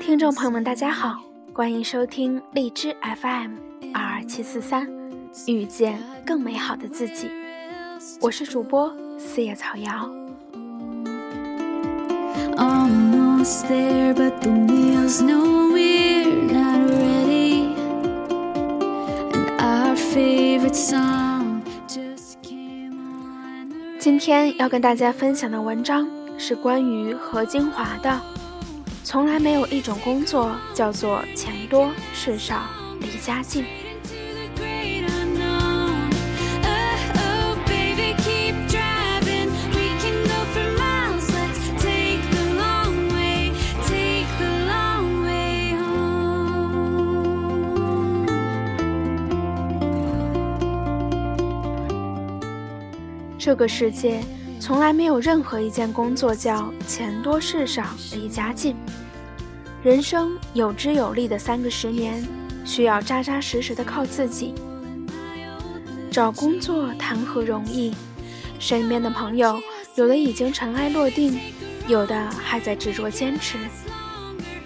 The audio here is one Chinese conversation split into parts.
听众朋友们，大家好，欢迎收听荔枝 FM 二二七四三，遇见更美好的自己。我是主播四叶草瑶。今天要跟大家分享的文章是关于何金华的。从来没有一种工作叫做钱多事少离家近。这个世界从来没有任何一件工作叫钱多事少离家近。人生有之有利的三个十年，需要扎扎实实的靠自己。找工作谈何容易？身边的朋友有的已经尘埃落定，有的还在执着坚持。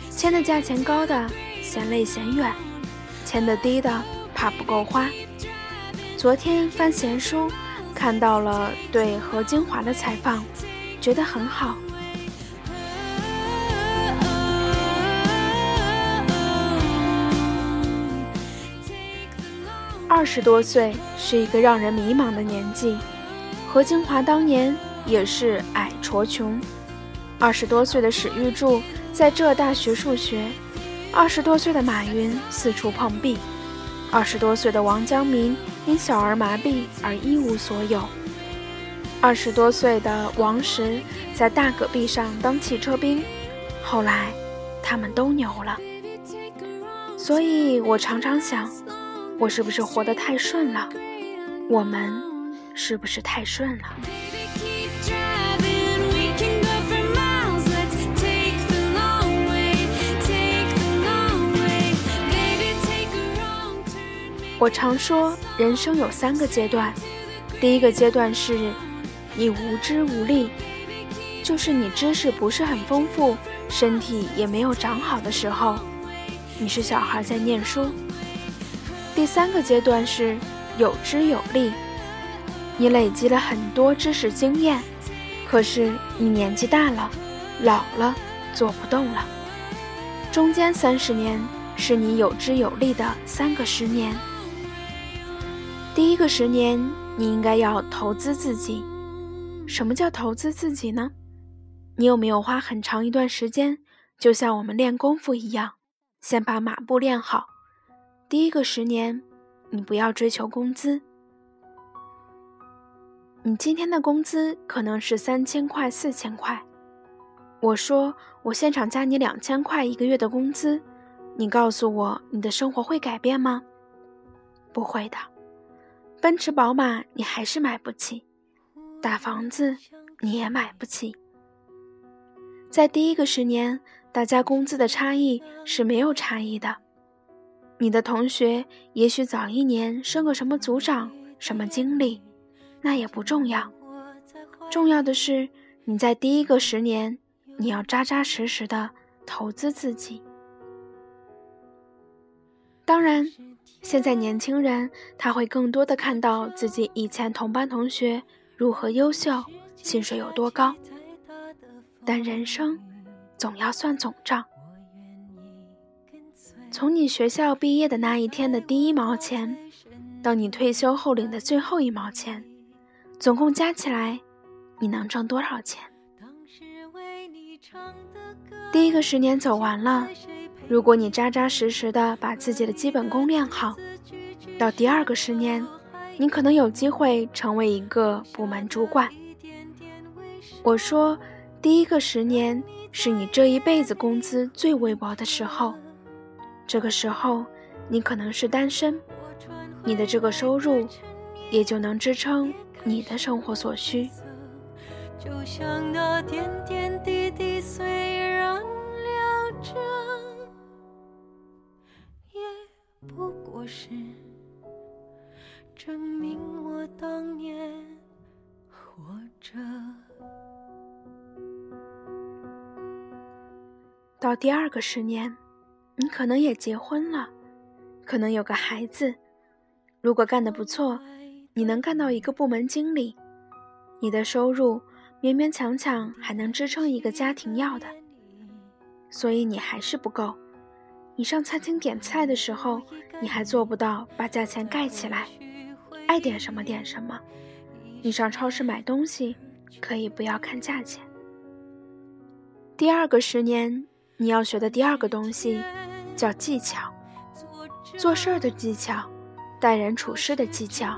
签的价钱高的嫌累嫌远，签的低的怕不够花。昨天翻闲书。看到了对何金华的采访，觉得很好。二十多岁是一个让人迷茫的年纪，何金华当年也是矮矬穷。二十多岁的史玉柱在浙大学数学，二十多岁的马云四处碰壁。二十多岁的王江民因小儿麻痹而一无所有。二十多岁的王石在大戈壁上当汽车兵，后来他们都牛了。所以我常常想，我是不是活得太顺了？我们是不是太顺了？我常说，人生有三个阶段。第一个阶段是，你无知无力，就是你知识不是很丰富，身体也没有长好的时候，你是小孩在念书。第三个阶段是有知有力，你累积了很多知识经验，可是你年纪大了，老了，做不动了。中间三十年是你有知有力的三个十年。第一个十年，你应该要投资自己。什么叫投资自己呢？你有没有花很长一段时间，就像我们练功夫一样，先把马步练好？第一个十年，你不要追求工资。你今天的工资可能是三千块、四千块。我说我现场加你两千块一个月的工资，你告诉我你的生活会改变吗？不会的。奔驰、宝马，你还是买不起；大房子，你也买不起。在第一个十年，大家工资的差异是没有差异的。你的同学也许早一年升个什么组长、什么经理，那也不重要。重要的是你在第一个十年，你要扎扎实实的投资自己。当然。现在年轻人他会更多的看到自己以前同班同学如何优秀，薪水有多高。但人生总要算总账，从你学校毕业的那一天的第一毛钱，到你退休后领的最后一毛钱，总共加起来，你能挣多少钱？第一个十年走完了。如果你扎扎实实的把自己的基本功练好，到第二个十年，你可能有机会成为一个部门主管。我说，第一个十年是你这一辈子工资最微薄的时候，这个时候你可能是单身，你的这个收入也就能支撑你的生活所需。就像那点点滴是证明我当年活着。到第二个十年你可能也结婚了可能有个孩子。如果干得不错你能干到一个部门经理你的收入勉勉强强还能支撑一个家庭要的。所以你还是不够。你上餐厅点菜的时候，你还做不到把价钱盖起来，爱点什么点什么。你上超市买东西，可以不要看价钱。第二个十年，你要学的第二个东西，叫技巧，做事儿的技巧，待人处事的技巧，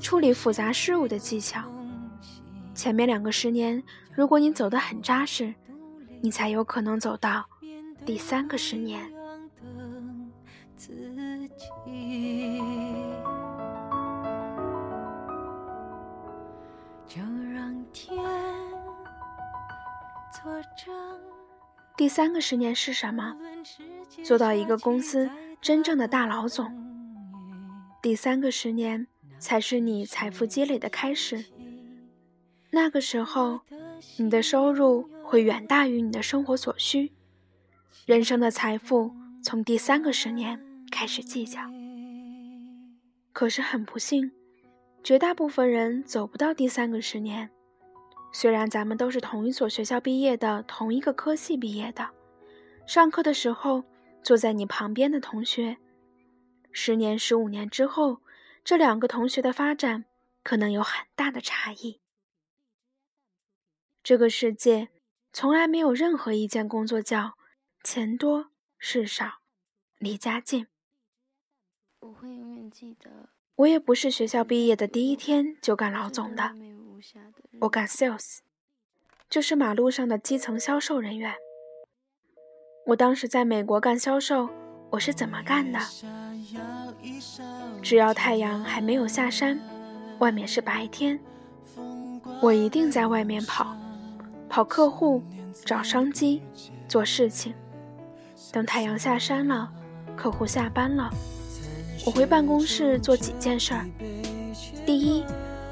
处理复杂事物的技巧。前面两个十年，如果你走得很扎实，你才有可能走到第三个十年。自己。就让天作证第三个十年是什么？做到一个公司真正的大老总。第三个十年才是你财富积累的开始。那个时候，你的收入会远大于你的生活所需。人生的财富从第三个十年开始计较。可是很不幸，绝大部分人走不到第三个十年。虽然咱们都是同一所学校毕业的，同一个科系毕业的，上课的时候坐在你旁边的同学，十年、十五年之后，这两个同学的发展可能有很大的差异。这个世界从来没有任何一件工作叫钱多事少、离家近。我会永远记得。我也不是学校毕业的第一天就干老总的。我干 sales，就是马路上的基层销售人员。我当时在美国干销售，我是怎么干的？只要太阳还没有下山，外面是白天，我一定在外面跑，跑客户，找商机，做事情。等太阳下山了，客户下班了，我回办公室做几件事儿。第一，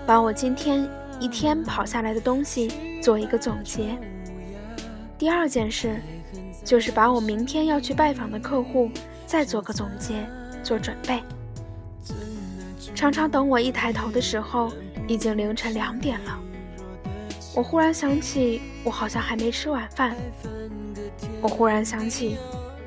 把我今天。一天跑下来的东西做一个总结。第二件事，就是把我明天要去拜访的客户再做个总结，做准备。常常等我一抬头的时候，已经凌晨两点了。我忽然想起，我好像还没吃晚饭。我忽然想起，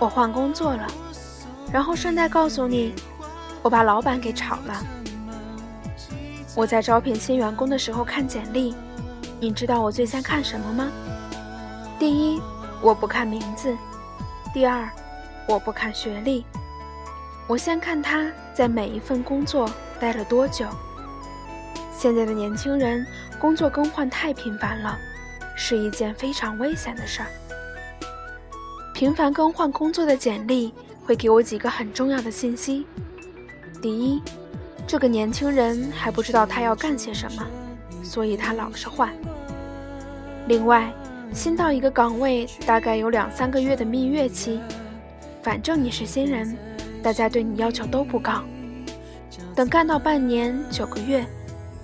我换工作了。”然后顺带告诉你：“我把老板给炒了。”我在招聘新员工的时候看简历，你知道我最先看什么吗？第一，我不看名字；第二，我不看学历。我先看他在每一份工作待了多久。现在的年轻人工作更换太频繁了。是一件非常危险的事儿。频繁更换工作的简历会给我几个很重要的信息：第一，这个年轻人还不知道他要干些什么，所以他老是换；另外，新到一个岗位大概有两三个月的蜜月期，反正你是新人，大家对你要求都不高。等干到半年、九个月，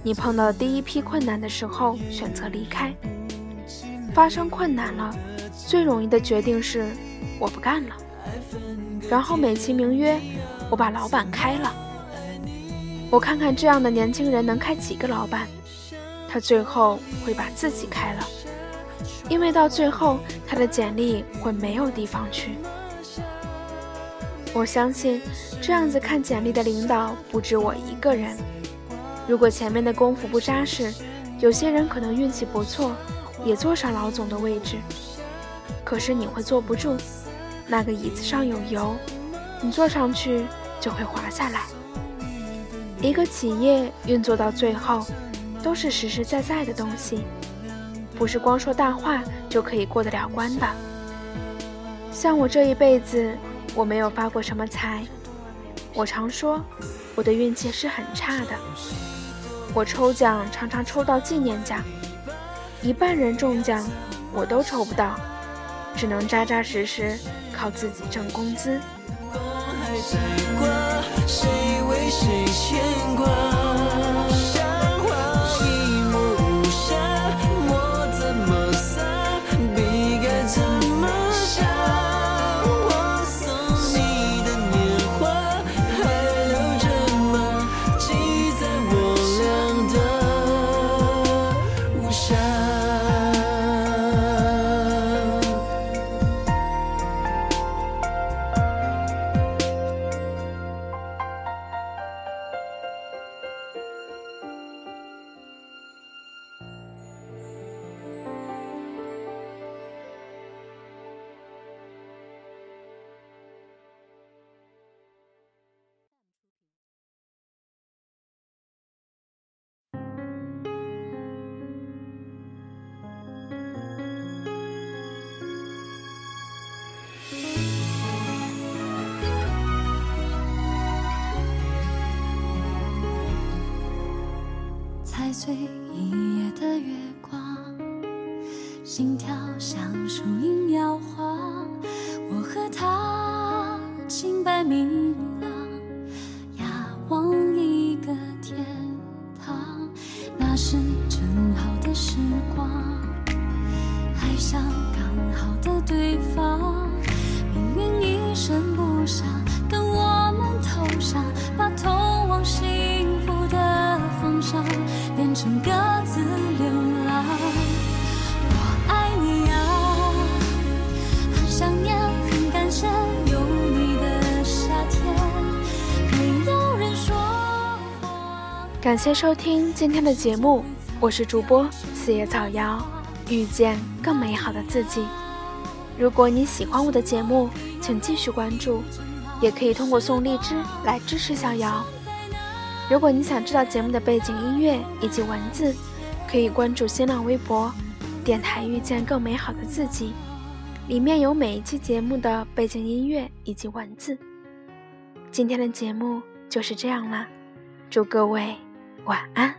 你碰到第一批困难的时候，选择离开。发生困难了，最容易的决定是我不干了，然后美其名曰我把老板开了。我看看这样的年轻人能开几个老板？他最后会把自己开了，因为到最后他的简历会没有地方去。我相信这样子看简历的领导不止我一个人。如果前面的功夫不扎实，有些人可能运气不错。也坐上老总的位置，可是你会坐不住，那个椅子上有油，你坐上去就会滑下来。一个企业运作到最后，都是实实在在的东西，不是光说大话就可以过得了关的。像我这一辈子，我没有发过什么财。我常说，我的运气是很差的。我抽奖常常抽到纪念奖，一半人中奖，我都抽不到，只能扎扎实实靠自己挣工资。碎一夜的月光，心跳像树影摇晃。我和他清白明感谢收听今天的节目，我是主播四叶草瑶，遇见更美好的自己。如果你喜欢我的节目，请继续关注，也可以通过送荔枝来支持小瑶。如果你想知道节目的背景音乐以及文字，可以关注新浪微博“电台遇见更美好的自己”，里面有每一期节目的背景音乐以及文字。今天的节目就是这样啦，祝各位晚安。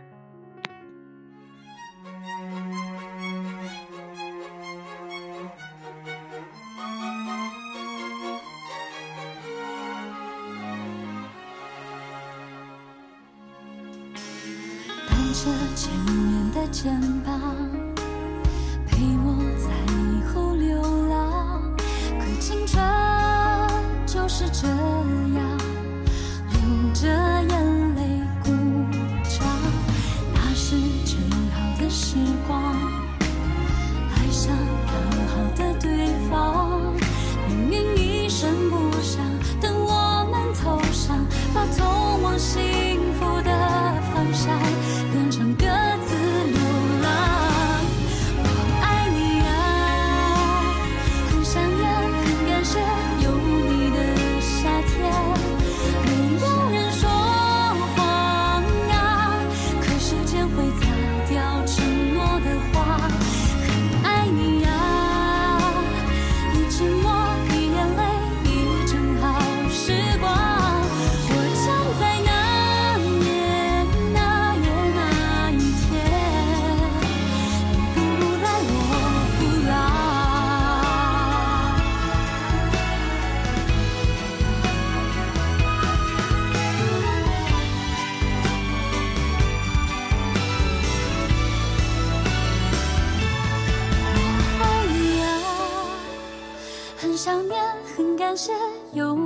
着前面的肩膀，有